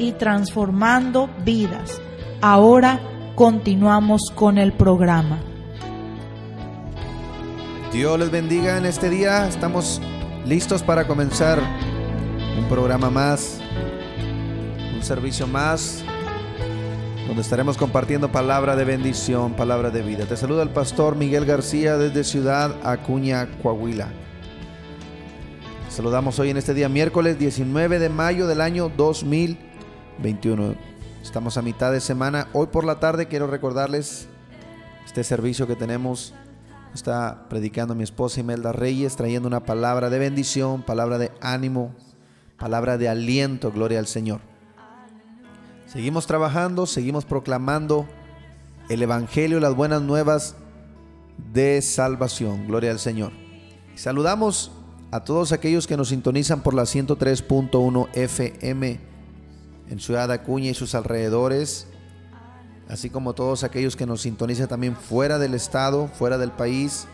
y transformando vidas. Ahora continuamos con el programa. Dios les bendiga en este día. Estamos listos para comenzar un programa más, un servicio más, donde estaremos compartiendo palabra de bendición, palabra de vida. Te saluda el pastor Miguel García desde Ciudad Acuña, Coahuila. Saludamos hoy en este día miércoles 19 de mayo del año 2000. 21. Estamos a mitad de semana. Hoy por la tarde quiero recordarles este servicio que tenemos. Está predicando mi esposa Imelda Reyes, trayendo una palabra de bendición, palabra de ánimo, palabra de aliento, gloria al Señor. Seguimos trabajando, seguimos proclamando el Evangelio, las buenas nuevas de salvación, gloria al Señor. Saludamos a todos aquellos que nos sintonizan por la 103.1 FM en Ciudad Acuña y sus alrededores, así como todos aquellos que nos sintonizan también fuera del estado, fuera del país,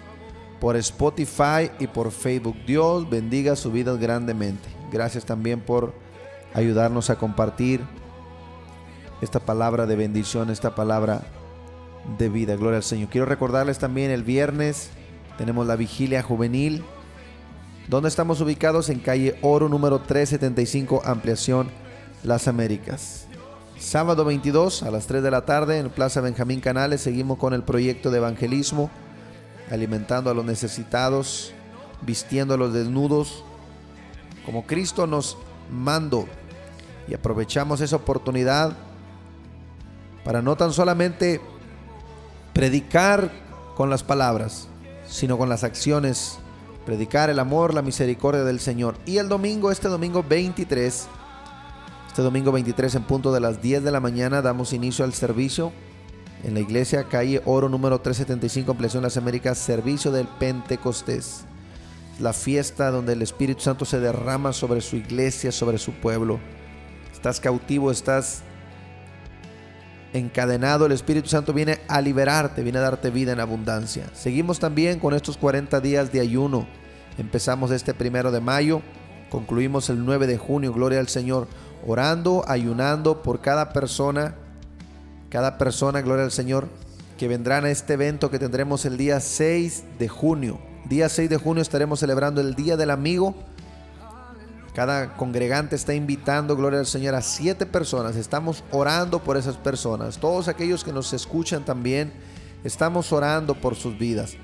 por Spotify y por Facebook. Dios bendiga su vida grandemente. Gracias también por ayudarnos a compartir esta palabra de bendición, esta palabra de vida. Gloria al Señor. Quiero recordarles también el viernes tenemos la vigilia juvenil. donde estamos ubicados? En calle Oro número 375, ampliación las Américas. Sábado 22 a las 3 de la tarde en Plaza Benjamín Canales seguimos con el proyecto de evangelismo, alimentando a los necesitados, vistiendo a los desnudos, como Cristo nos mandó. Y aprovechamos esa oportunidad para no tan solamente predicar con las palabras, sino con las acciones, predicar el amor, la misericordia del Señor. Y el domingo, este domingo 23, este domingo 23 en punto de las 10 de la mañana damos inicio al servicio en la iglesia calle Oro número 375 Ampliación Las Américas, servicio del Pentecostés. La fiesta donde el Espíritu Santo se derrama sobre su iglesia, sobre su pueblo. Estás cautivo, estás encadenado, el Espíritu Santo viene a liberarte, viene a darte vida en abundancia. Seguimos también con estos 40 días de ayuno. Empezamos este primero de mayo, concluimos el 9 de junio, gloria al Señor orando, ayunando por cada persona, cada persona, gloria al Señor, que vendrán a este evento que tendremos el día 6 de junio. Día 6 de junio estaremos celebrando el Día del Amigo. Cada congregante está invitando, gloria al Señor, a siete personas. Estamos orando por esas personas. Todos aquellos que nos escuchan también, estamos orando por sus vidas.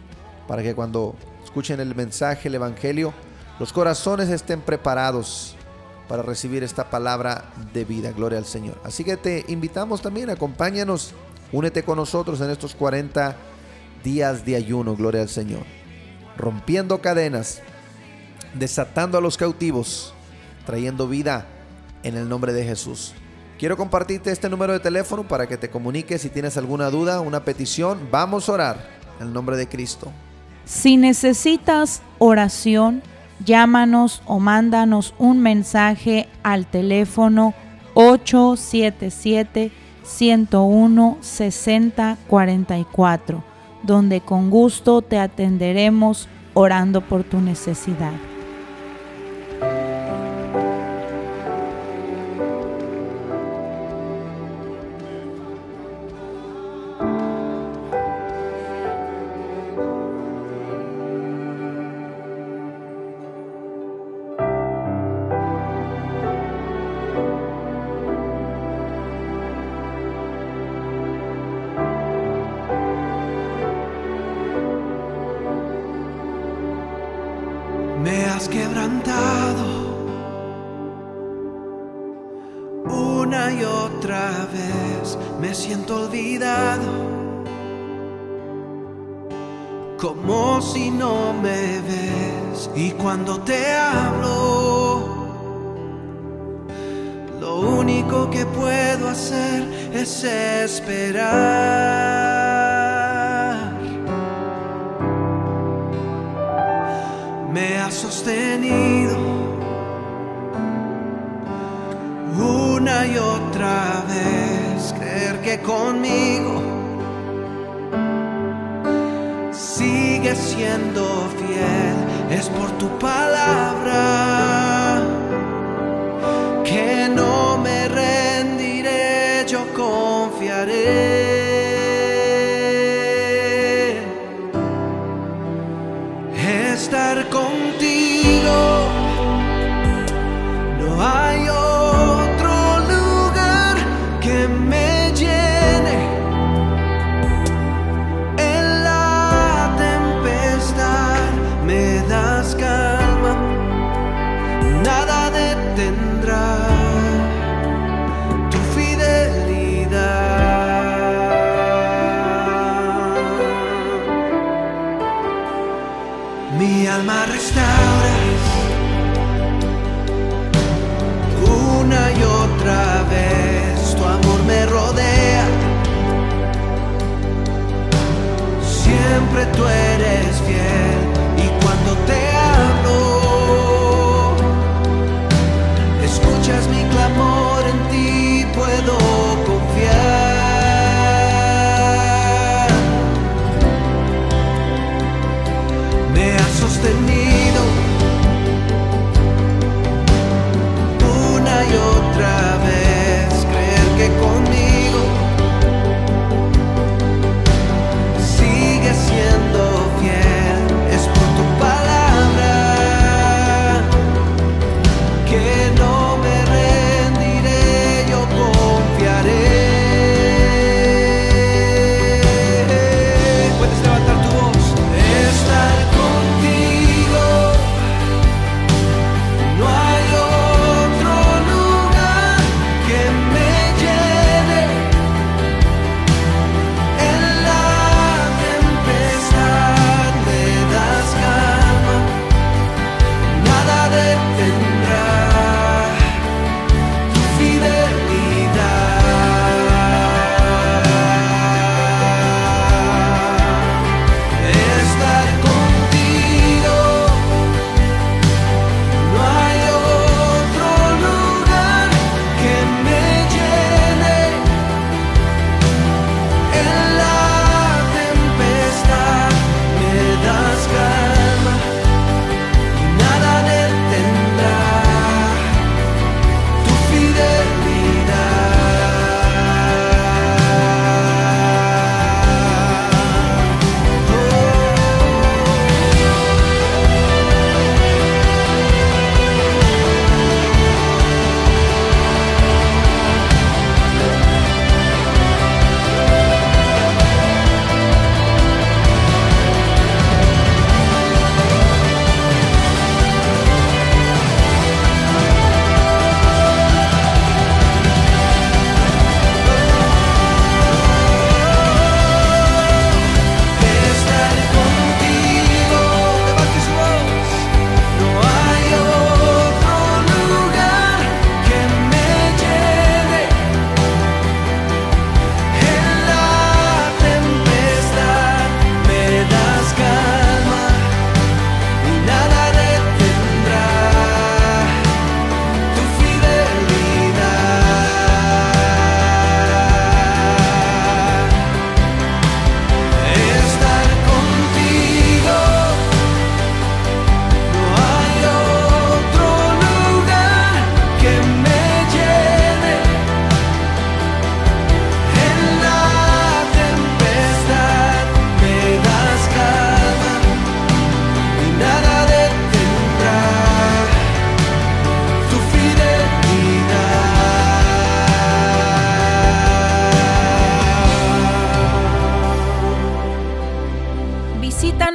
Para que cuando escuchen el mensaje, el Evangelio, los corazones estén preparados para recibir esta palabra de vida. Gloria al Señor. Así que te invitamos también, acompáñanos, únete con nosotros en estos 40 días de ayuno. Gloria al Señor. Rompiendo cadenas, desatando a los cautivos, trayendo vida en el nombre de Jesús. Quiero compartirte este número de teléfono para que te comuniques si tienes alguna duda, una petición. Vamos a orar en el nombre de Cristo. Si necesitas oración, llámanos o mándanos un mensaje al teléfono 877 101 6044, donde con gusto te atenderemos orando por tu necesidad. Vez. Me siento olvidado. Como si no me ves. Y cuando te hablo, lo único que puedo hacer es esperar. Me has sostenido una y otra vez, creer que conmigo sigue siendo fiel, es por tu palabra que no me rendiré, yo confiaré. Estar contigo,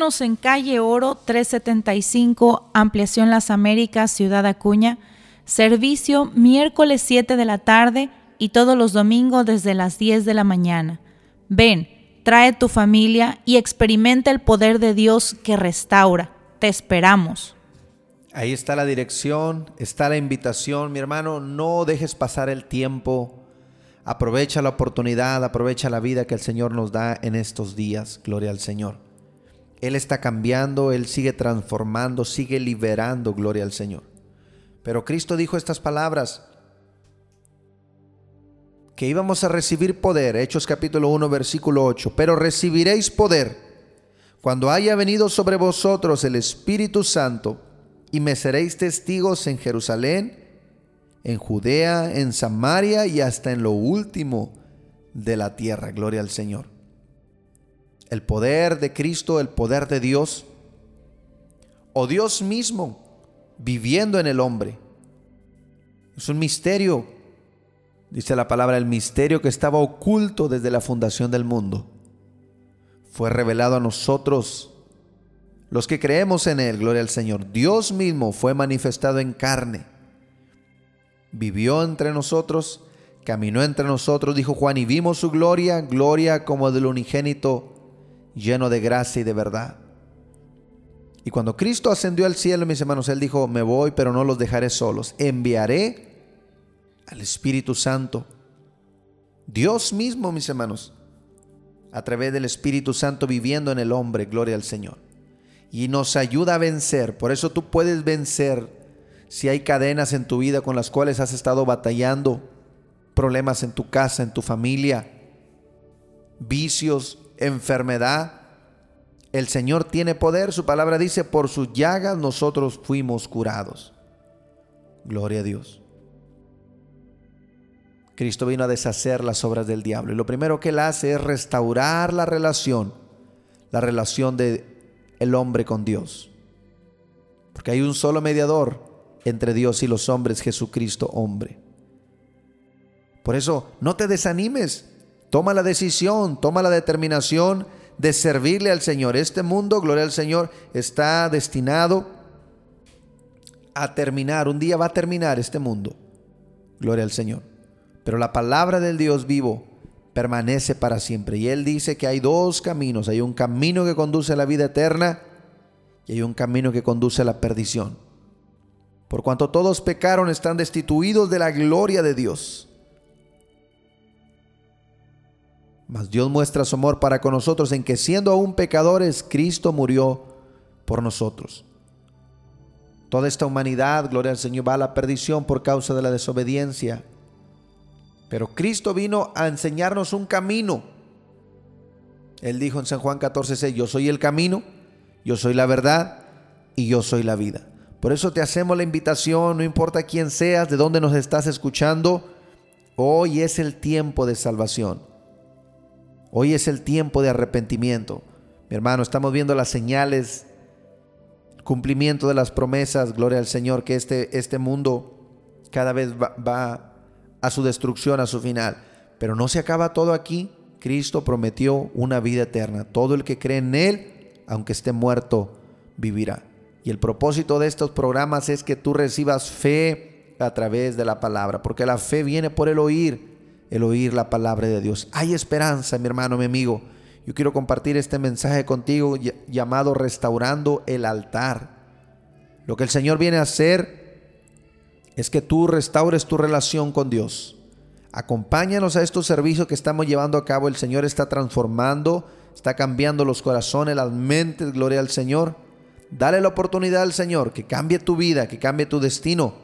En calle Oro 375, Ampliación Las Américas, Ciudad Acuña. Servicio miércoles 7 de la tarde y todos los domingos desde las 10 de la mañana. Ven, trae tu familia y experimenta el poder de Dios que restaura. Te esperamos. Ahí está la dirección, está la invitación. Mi hermano, no dejes pasar el tiempo. Aprovecha la oportunidad, aprovecha la vida que el Señor nos da en estos días. Gloria al Señor. Él está cambiando, Él sigue transformando, sigue liberando. Gloria al Señor. Pero Cristo dijo estas palabras que íbamos a recibir poder, Hechos capítulo 1 versículo 8, pero recibiréis poder cuando haya venido sobre vosotros el Espíritu Santo y me seréis testigos en Jerusalén, en Judea, en Samaria y hasta en lo último de la tierra. Gloria al Señor. El poder de Cristo, el poder de Dios, o Dios mismo viviendo en el hombre. Es un misterio Dice la palabra, el misterio que estaba oculto desde la fundación del mundo. Fue revelado a nosotros, los que creemos en Él, gloria al Señor. Dios mismo fue manifestado en carne. Vivió entre nosotros, caminó entre nosotros, dijo Juan, y vimos su gloria, gloria como del unigénito, lleno de gracia y de verdad. Y cuando Cristo ascendió al cielo, mis hermanos, Él dijo, me voy, pero no los dejaré solos. Enviaré al Espíritu Santo. Dios mismo, mis hermanos, a través del Espíritu Santo viviendo en el hombre, gloria al Señor. Y nos ayuda a vencer. Por eso tú puedes vencer si hay cadenas en tu vida con las cuales has estado batallando, problemas en tu casa, en tu familia, vicios, enfermedad. El Señor tiene poder. Su palabra dice, por sus llagas nosotros fuimos curados. Gloria a Dios. Cristo vino a deshacer las obras del diablo. Y lo primero que él hace es restaurar la relación, la relación de el hombre con Dios. Porque hay un solo mediador entre Dios y los hombres, Jesucristo hombre. Por eso, no te desanimes. Toma la decisión, toma la determinación de servirle al Señor. Este mundo, gloria al Señor, está destinado a terminar. Un día va a terminar este mundo. Gloria al Señor. Pero la palabra del Dios vivo permanece para siempre. Y Él dice que hay dos caminos. Hay un camino que conduce a la vida eterna y hay un camino que conduce a la perdición. Por cuanto todos pecaron, están destituidos de la gloria de Dios. Mas Dios muestra su amor para con nosotros en que siendo aún pecadores, Cristo murió por nosotros. Toda esta humanidad, gloria al Señor, va a la perdición por causa de la desobediencia. Pero Cristo vino a enseñarnos un camino. Él dijo en San Juan 14, yo soy el camino, yo soy la verdad y yo soy la vida. Por eso te hacemos la invitación, no importa quién seas, de dónde nos estás escuchando, hoy es el tiempo de salvación. Hoy es el tiempo de arrepentimiento. Mi hermano, estamos viendo las señales, cumplimiento de las promesas, gloria al Señor, que este, este mundo cada vez va, va a su destrucción, a su final. Pero no se acaba todo aquí. Cristo prometió una vida eterna. Todo el que cree en Él, aunque esté muerto, vivirá. Y el propósito de estos programas es que tú recibas fe a través de la palabra, porque la fe viene por el oír, el oír la palabra de Dios. Hay esperanza, mi hermano, mi amigo. Yo quiero compartir este mensaje contigo llamado Restaurando el altar. Lo que el Señor viene a hacer es que tú restaures tu relación con Dios. Acompáñanos a estos servicios que estamos llevando a cabo. El Señor está transformando, está cambiando los corazones, las mentes. Gloria al Señor. Dale la oportunidad al Señor que cambie tu vida, que cambie tu destino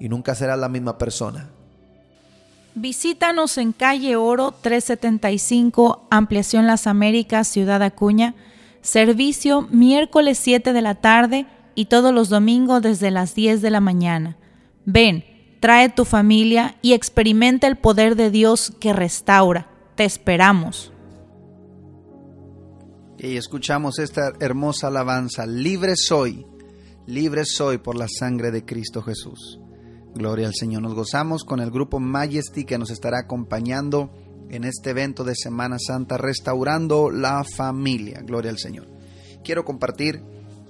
y nunca serás la misma persona. Visítanos en calle Oro 375, Ampliación Las Américas, Ciudad Acuña. Servicio miércoles 7 de la tarde y todos los domingos desde las 10 de la mañana. Ven, trae tu familia y experimenta el poder de Dios que restaura. Te esperamos. Y escuchamos esta hermosa alabanza. Libre soy, libre soy por la sangre de Cristo Jesús. Gloria al Señor. Nos gozamos con el grupo Majesty que nos estará acompañando en este evento de Semana Santa, restaurando la familia. Gloria al Señor. quiero compartir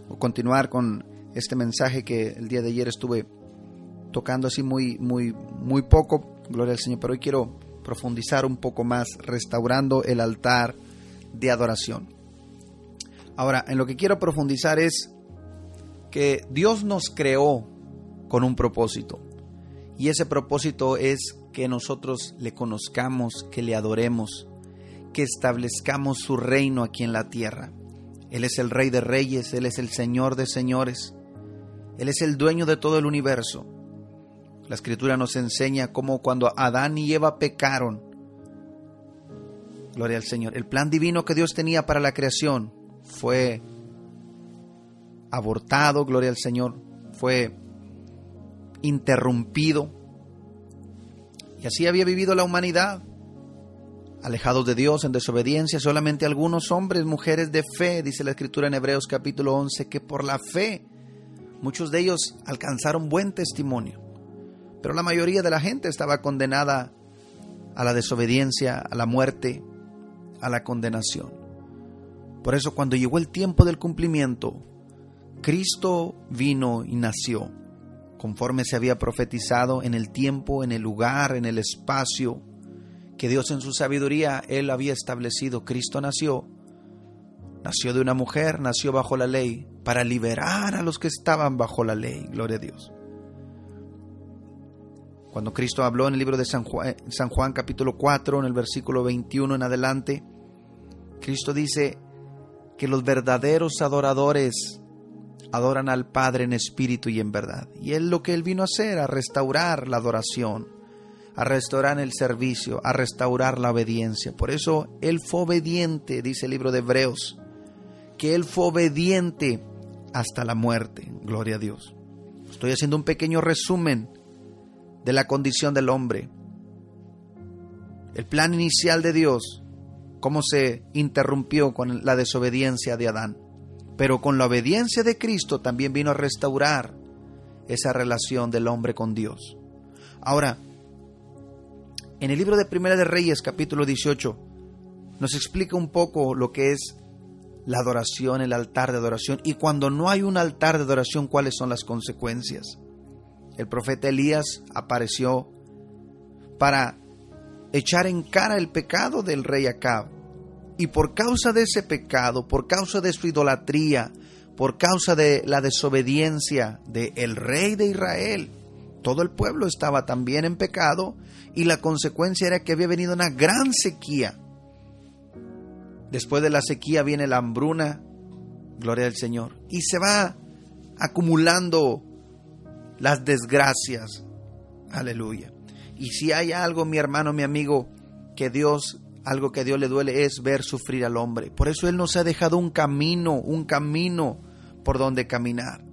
o continuar con este mensaje que el día de ayer estuve tocando así muy, muy, muy poco, gloria al Señor, pero hoy quiero profundizar un poco más, restaurando el altar de adoración. Ahora, en lo que quiero profundizar es que Dios nos creó con un propósito. Y ese propósito es que nosotros le conozcamos, que le adoremos, que establezcamos su reino aquí en la tierra. Él es el rey de reyes, Él es el señor de señores, Él es el dueño de todo el universo. La escritura nos enseña cómo cuando Adán y Eva pecaron, gloria al Señor, el plan divino que Dios tenía para la creación fue abortado, gloria al Señor, fue interrumpido. Y así había vivido la humanidad, alejados de Dios en desobediencia, solamente algunos hombres, mujeres de fe, dice la escritura en Hebreos capítulo 11, que por la fe muchos de ellos alcanzaron buen testimonio. Pero la mayoría de la gente estaba condenada a la desobediencia, a la muerte, a la condenación. Por eso cuando llegó el tiempo del cumplimiento, Cristo vino y nació, conforme se había profetizado en el tiempo, en el lugar, en el espacio, que Dios en su sabiduría, Él había establecido. Cristo nació, nació de una mujer, nació bajo la ley, para liberar a los que estaban bajo la ley. Gloria a Dios. Cuando Cristo habló en el libro de San Juan, San Juan capítulo 4, en el versículo 21 en adelante, Cristo dice que los verdaderos adoradores adoran al Padre en espíritu y en verdad. Y Él lo que Él vino a hacer, a restaurar la adoración, a restaurar el servicio, a restaurar la obediencia. Por eso Él fue obediente, dice el libro de Hebreos, que Él fue obediente hasta la muerte. Gloria a Dios. Estoy haciendo un pequeño resumen de la condición del hombre. El plan inicial de Dios, cómo se interrumpió con la desobediencia de Adán. Pero con la obediencia de Cristo también vino a restaurar esa relación del hombre con Dios. Ahora, en el libro de Primera de Reyes, capítulo 18, nos explica un poco lo que es la adoración, el altar de adoración, y cuando no hay un altar de adoración, cuáles son las consecuencias el profeta Elías apareció para echar en cara el pecado del rey Acab. Y por causa de ese pecado, por causa de su idolatría, por causa de la desobediencia del el rey de Israel, todo el pueblo estaba también en pecado y la consecuencia era que había venido una gran sequía. Después de la sequía viene la hambruna, gloria al Señor, y se va acumulando las desgracias. Aleluya. Y si hay algo, mi hermano, mi amigo, que Dios, algo que a Dios le duele es ver sufrir al hombre. Por eso Él nos ha dejado un camino, un camino por donde caminar.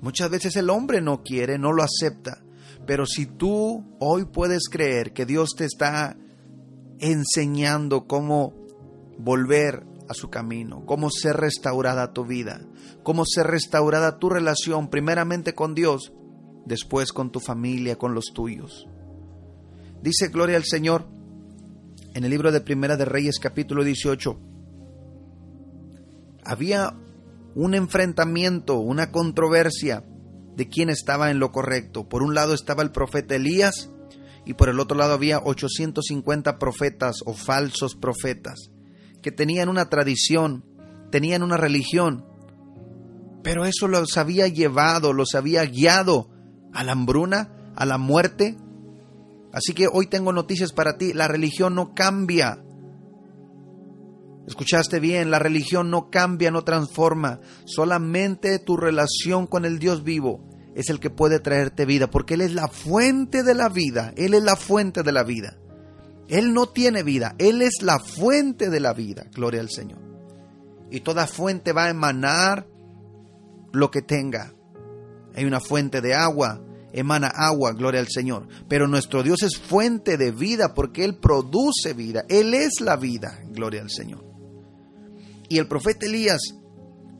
Muchas veces el hombre no quiere, no lo acepta. Pero si tú hoy puedes creer que Dios te está enseñando cómo volver a su camino, cómo ser restaurada tu vida, cómo ser restaurada tu relación primeramente con Dios, después con tu familia, con los tuyos. Dice Gloria al Señor en el libro de Primera de Reyes capítulo 18. Había un enfrentamiento, una controversia de quién estaba en lo correcto. Por un lado estaba el profeta Elías y por el otro lado había 850 profetas o falsos profetas que tenían una tradición, tenían una religión, pero eso los había llevado, los había guiado a la hambruna, a la muerte. Así que hoy tengo noticias para ti. La religión no cambia. Escuchaste bien, la religión no cambia, no transforma. Solamente tu relación con el Dios vivo es el que puede traerte vida, porque Él es la fuente de la vida. Él es la fuente de la vida. Él no tiene vida, Él es la fuente de la vida. Gloria al Señor. Y toda fuente va a emanar lo que tenga. Hay una fuente de agua, emana agua, gloria al Señor. Pero nuestro Dios es fuente de vida porque Él produce vida. Él es la vida, gloria al Señor. Y el profeta Elías,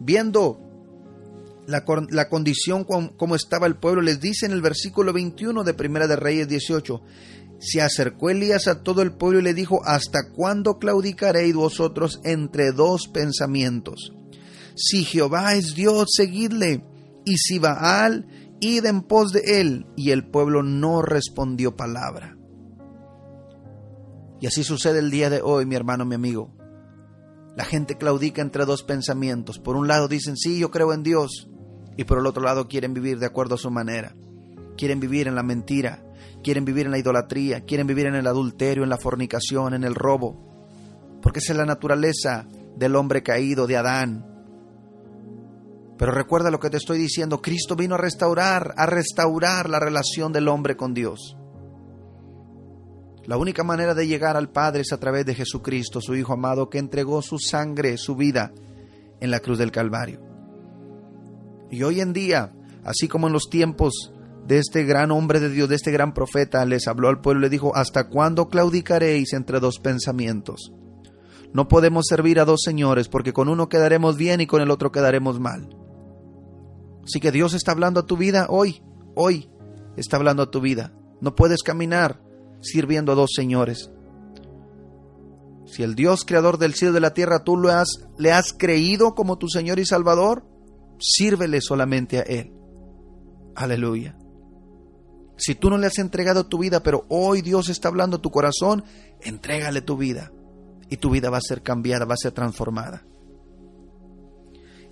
viendo la, la condición como estaba el pueblo, les dice en el versículo 21 de Primera de Reyes 18, se acercó Elías a todo el pueblo y le dijo, ¿hasta cuándo claudicaréis vosotros entre dos pensamientos? Si Jehová es Dios, seguidle. Y si Baal, id en pos de él. Y el pueblo no respondió palabra. Y así sucede el día de hoy, mi hermano, mi amigo. La gente claudica entre dos pensamientos. Por un lado dicen, sí, yo creo en Dios. Y por el otro lado quieren vivir de acuerdo a su manera. Quieren vivir en la mentira, quieren vivir en la idolatría, quieren vivir en el adulterio, en la fornicación, en el robo. Porque esa es la naturaleza del hombre caído, de Adán. Pero recuerda lo que te estoy diciendo, Cristo vino a restaurar, a restaurar la relación del hombre con Dios. La única manera de llegar al Padre es a través de Jesucristo, su Hijo amado, que entregó su sangre, su vida en la cruz del Calvario. Y hoy en día, así como en los tiempos de este gran hombre de Dios, de este gran profeta, les habló al pueblo y le dijo, ¿hasta cuándo claudicaréis entre dos pensamientos? No podemos servir a dos señores, porque con uno quedaremos bien y con el otro quedaremos mal. Así que Dios está hablando a tu vida hoy, hoy está hablando a tu vida. No puedes caminar sirviendo a dos señores. Si el Dios creador del cielo y de la tierra tú lo has, le has creído como tu Señor y Salvador, sírvele solamente a Él. Aleluya. Si tú no le has entregado tu vida, pero hoy Dios está hablando a tu corazón, entrégale tu vida y tu vida va a ser cambiada, va a ser transformada.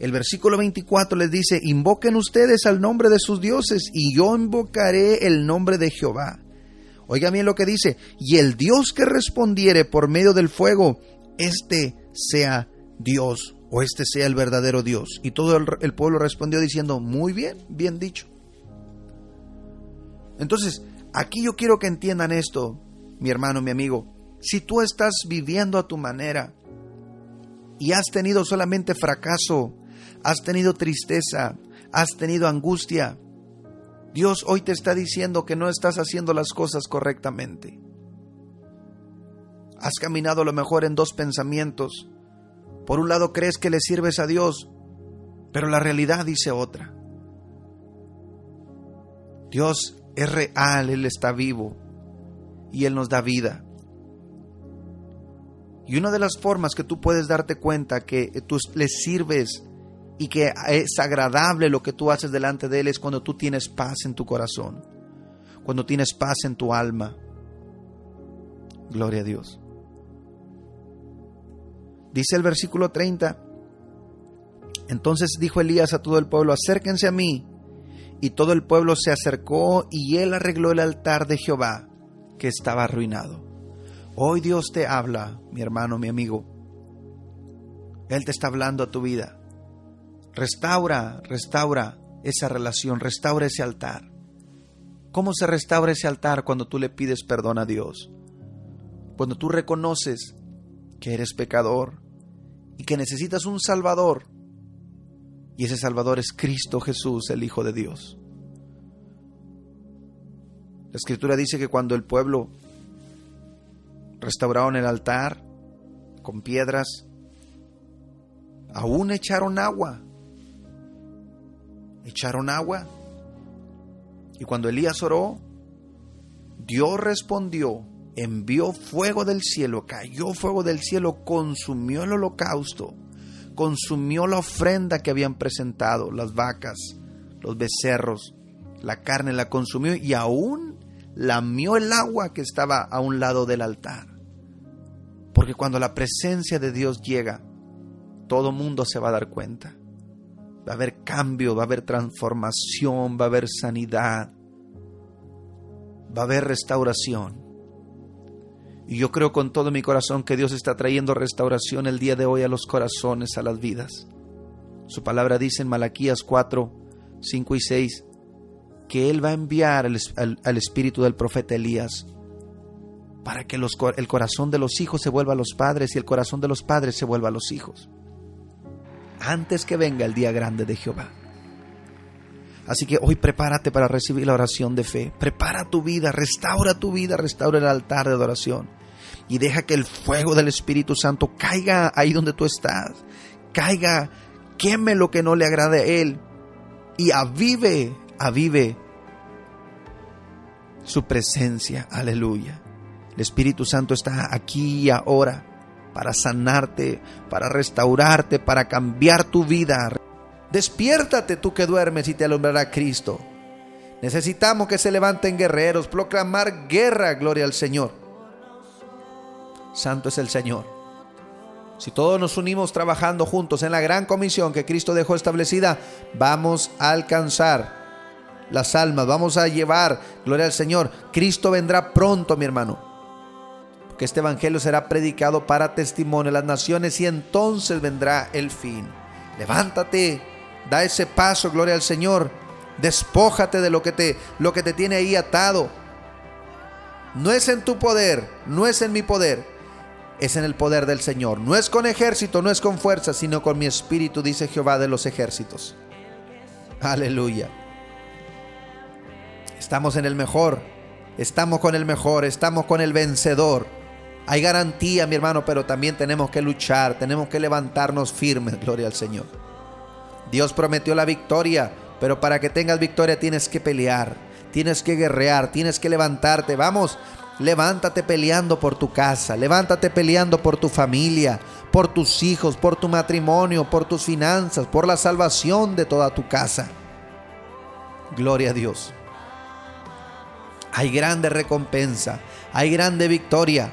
El versículo 24 les dice, invoquen ustedes al nombre de sus dioses y yo invocaré el nombre de Jehová. Oiga bien lo que dice, y el Dios que respondiere por medio del fuego, este sea Dios o este sea el verdadero Dios. Y todo el, el pueblo respondió diciendo, muy bien, bien dicho. Entonces, aquí yo quiero que entiendan esto, mi hermano, mi amigo. Si tú estás viviendo a tu manera y has tenido solamente fracaso, has tenido tristeza, has tenido angustia, Dios hoy te está diciendo que no estás haciendo las cosas correctamente. Has caminado a lo mejor en dos pensamientos. Por un lado crees que le sirves a Dios, pero la realidad dice otra. Dios es real, Él está vivo y Él nos da vida. Y una de las formas que tú puedes darte cuenta que tú le sirves y que es agradable lo que tú haces delante de Él es cuando tú tienes paz en tu corazón, cuando tienes paz en tu alma. Gloria a Dios. Dice el versículo 30, entonces dijo Elías a todo el pueblo, acérquense a mí. Y todo el pueblo se acercó y él arregló el altar de Jehová, que estaba arruinado. Hoy Dios te habla, mi hermano, mi amigo. Él te está hablando a tu vida. Restaura, restaura esa relación, restaura ese altar. ¿Cómo se restaura ese altar cuando tú le pides perdón a Dios? Cuando tú reconoces que eres pecador y que necesitas un Salvador. Y ese Salvador es Cristo Jesús, el Hijo de Dios. La Escritura dice que cuando el pueblo restauraron el altar con piedras, aún echaron agua echaron agua. Y cuando Elías oró, Dios respondió, envió fuego del cielo, cayó fuego del cielo, consumió el holocausto, consumió la ofrenda que habían presentado, las vacas, los becerros, la carne la consumió y aún lamió el agua que estaba a un lado del altar. Porque cuando la presencia de Dios llega, todo mundo se va a dar cuenta. Va a haber cambio, va a haber transformación, va a haber sanidad, va a haber restauración. Y yo creo con todo mi corazón que Dios está trayendo restauración el día de hoy a los corazones, a las vidas. Su palabra dice en Malaquías 4, 5 y 6 que Él va a enviar al, espíritu del profeta Elías para que el corazón de los hijos se vuelva a los padres y el corazón de los padres se vuelva a los hijos antes que venga el día grande de Jehová. Así que hoy prepárate para recibir la oración de fe. Prepara tu vida, restaura tu vida, restaura el altar de adoración. Y deja que el fuego del Espíritu Santo caiga ahí donde tú estás. Caiga, queme lo que no le agrade a Él. Y avive, avive su presencia. Aleluya. El Espíritu Santo está aquí y ahora para sanarte, para restaurarte, para cambiar tu vida. Despiértate tú que duermes y te alumbrará Cristo. Necesitamos que se levanten guerreros, proclamar guerra, gloria al Señor. Santo es el Señor. Si todos nos unimos trabajando juntos en la gran comisión que Cristo dejó establecida, vamos a alcanzar las almas, vamos a llevar, gloria al Señor. Cristo vendrá pronto, mi hermano. Porque este evangelio será predicado para testimonio a las naciones y entonces vendrá el fin. Levántate, da ese paso, gloria al Señor. Despójate de lo que te lo que te tiene ahí atado. No es en tu poder, no es en mi poder, es en el poder del Señor. No es con ejército, no es con fuerza, sino con mi espíritu, dice Jehová de los ejércitos. Aleluya. Estamos en el mejor. Estamos con el mejor. Estamos con el vencedor. Hay garantía, mi hermano, pero también tenemos que luchar. Tenemos que levantarnos firmes. Gloria al Señor. Dios prometió la victoria, pero para que tengas victoria tienes que pelear. Tienes que guerrear. Tienes que levantarte. Vamos. Levántate peleando por tu casa, levántate peleando por tu familia, por tus hijos, por tu matrimonio, por tus finanzas, por la salvación de toda tu casa. Gloria a Dios hay grande recompensa, hay grande victoria.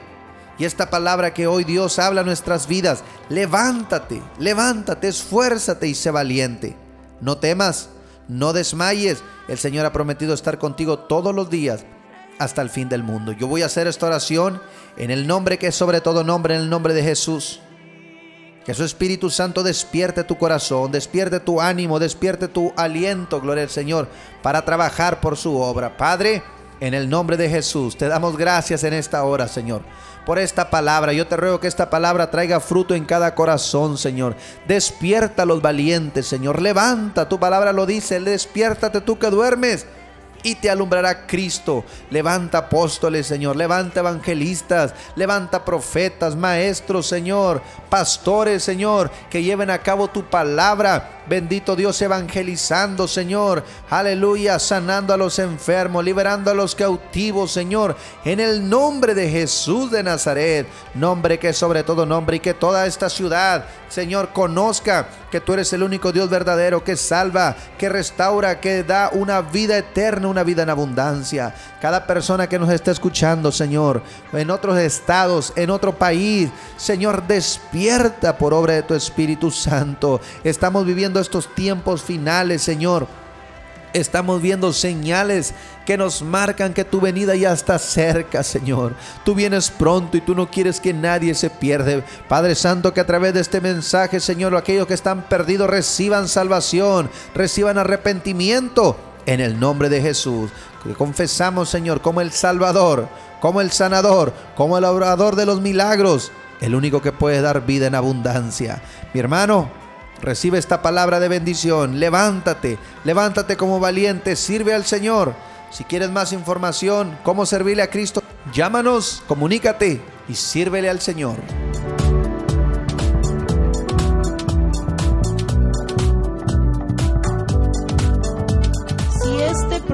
Y esta palabra que hoy Dios habla a nuestras vidas, levántate, levántate, esfuérzate y sé valiente. No temas, no desmayes. El Señor ha prometido estar contigo todos los días hasta el fin del mundo. Yo voy a hacer esta oración en el nombre que es sobre todo nombre, en el nombre de Jesús. Que su Espíritu Santo despierte tu corazón, despierte tu ánimo, despierte tu aliento, gloria al Señor, para trabajar por su obra. Padre, en el nombre de Jesús, te damos gracias en esta hora, Señor, por esta palabra. Yo te ruego que esta palabra traiga fruto en cada corazón, Señor. Despierta a los valientes, Señor. Levanta, tu palabra lo dice. Despiértate tú que duermes y te alumbrará Cristo. Levanta apóstoles, Señor. Levanta evangelistas. Levanta profetas, maestros, Señor. Pastores, Señor, que lleven a cabo tu palabra. Bendito Dios, evangelizando, Señor. Aleluya, sanando a los enfermos, liberando a los cautivos, Señor. En el nombre de Jesús de Nazaret. Nombre que sobre todo nombre y que toda esta ciudad, Señor, conozca que tú eres el único Dios verdadero que salva, que restaura, que da una vida eterna, una vida en abundancia. Cada persona que nos está escuchando, Señor, en otros estados, en otro país, Señor, despierta por obra de tu Espíritu Santo. Estamos viviendo estos tiempos finales, Señor. Estamos viendo señales que nos marcan que tu venida ya está cerca, Señor. Tú vienes pronto y tú no quieres que nadie se pierda. Padre Santo, que a través de este mensaje, Señor, aquellos que están perdidos reciban salvación, reciban arrepentimiento en el nombre de Jesús. Que confesamos, Señor, como el Salvador, como el sanador, como el obrador de los milagros, el único que puede dar vida en abundancia. Mi hermano, Recibe esta palabra de bendición. Levántate, levántate como valiente, sirve al Señor. Si quieres más información, cómo servirle a Cristo, llámanos, comunícate y sírvele al Señor.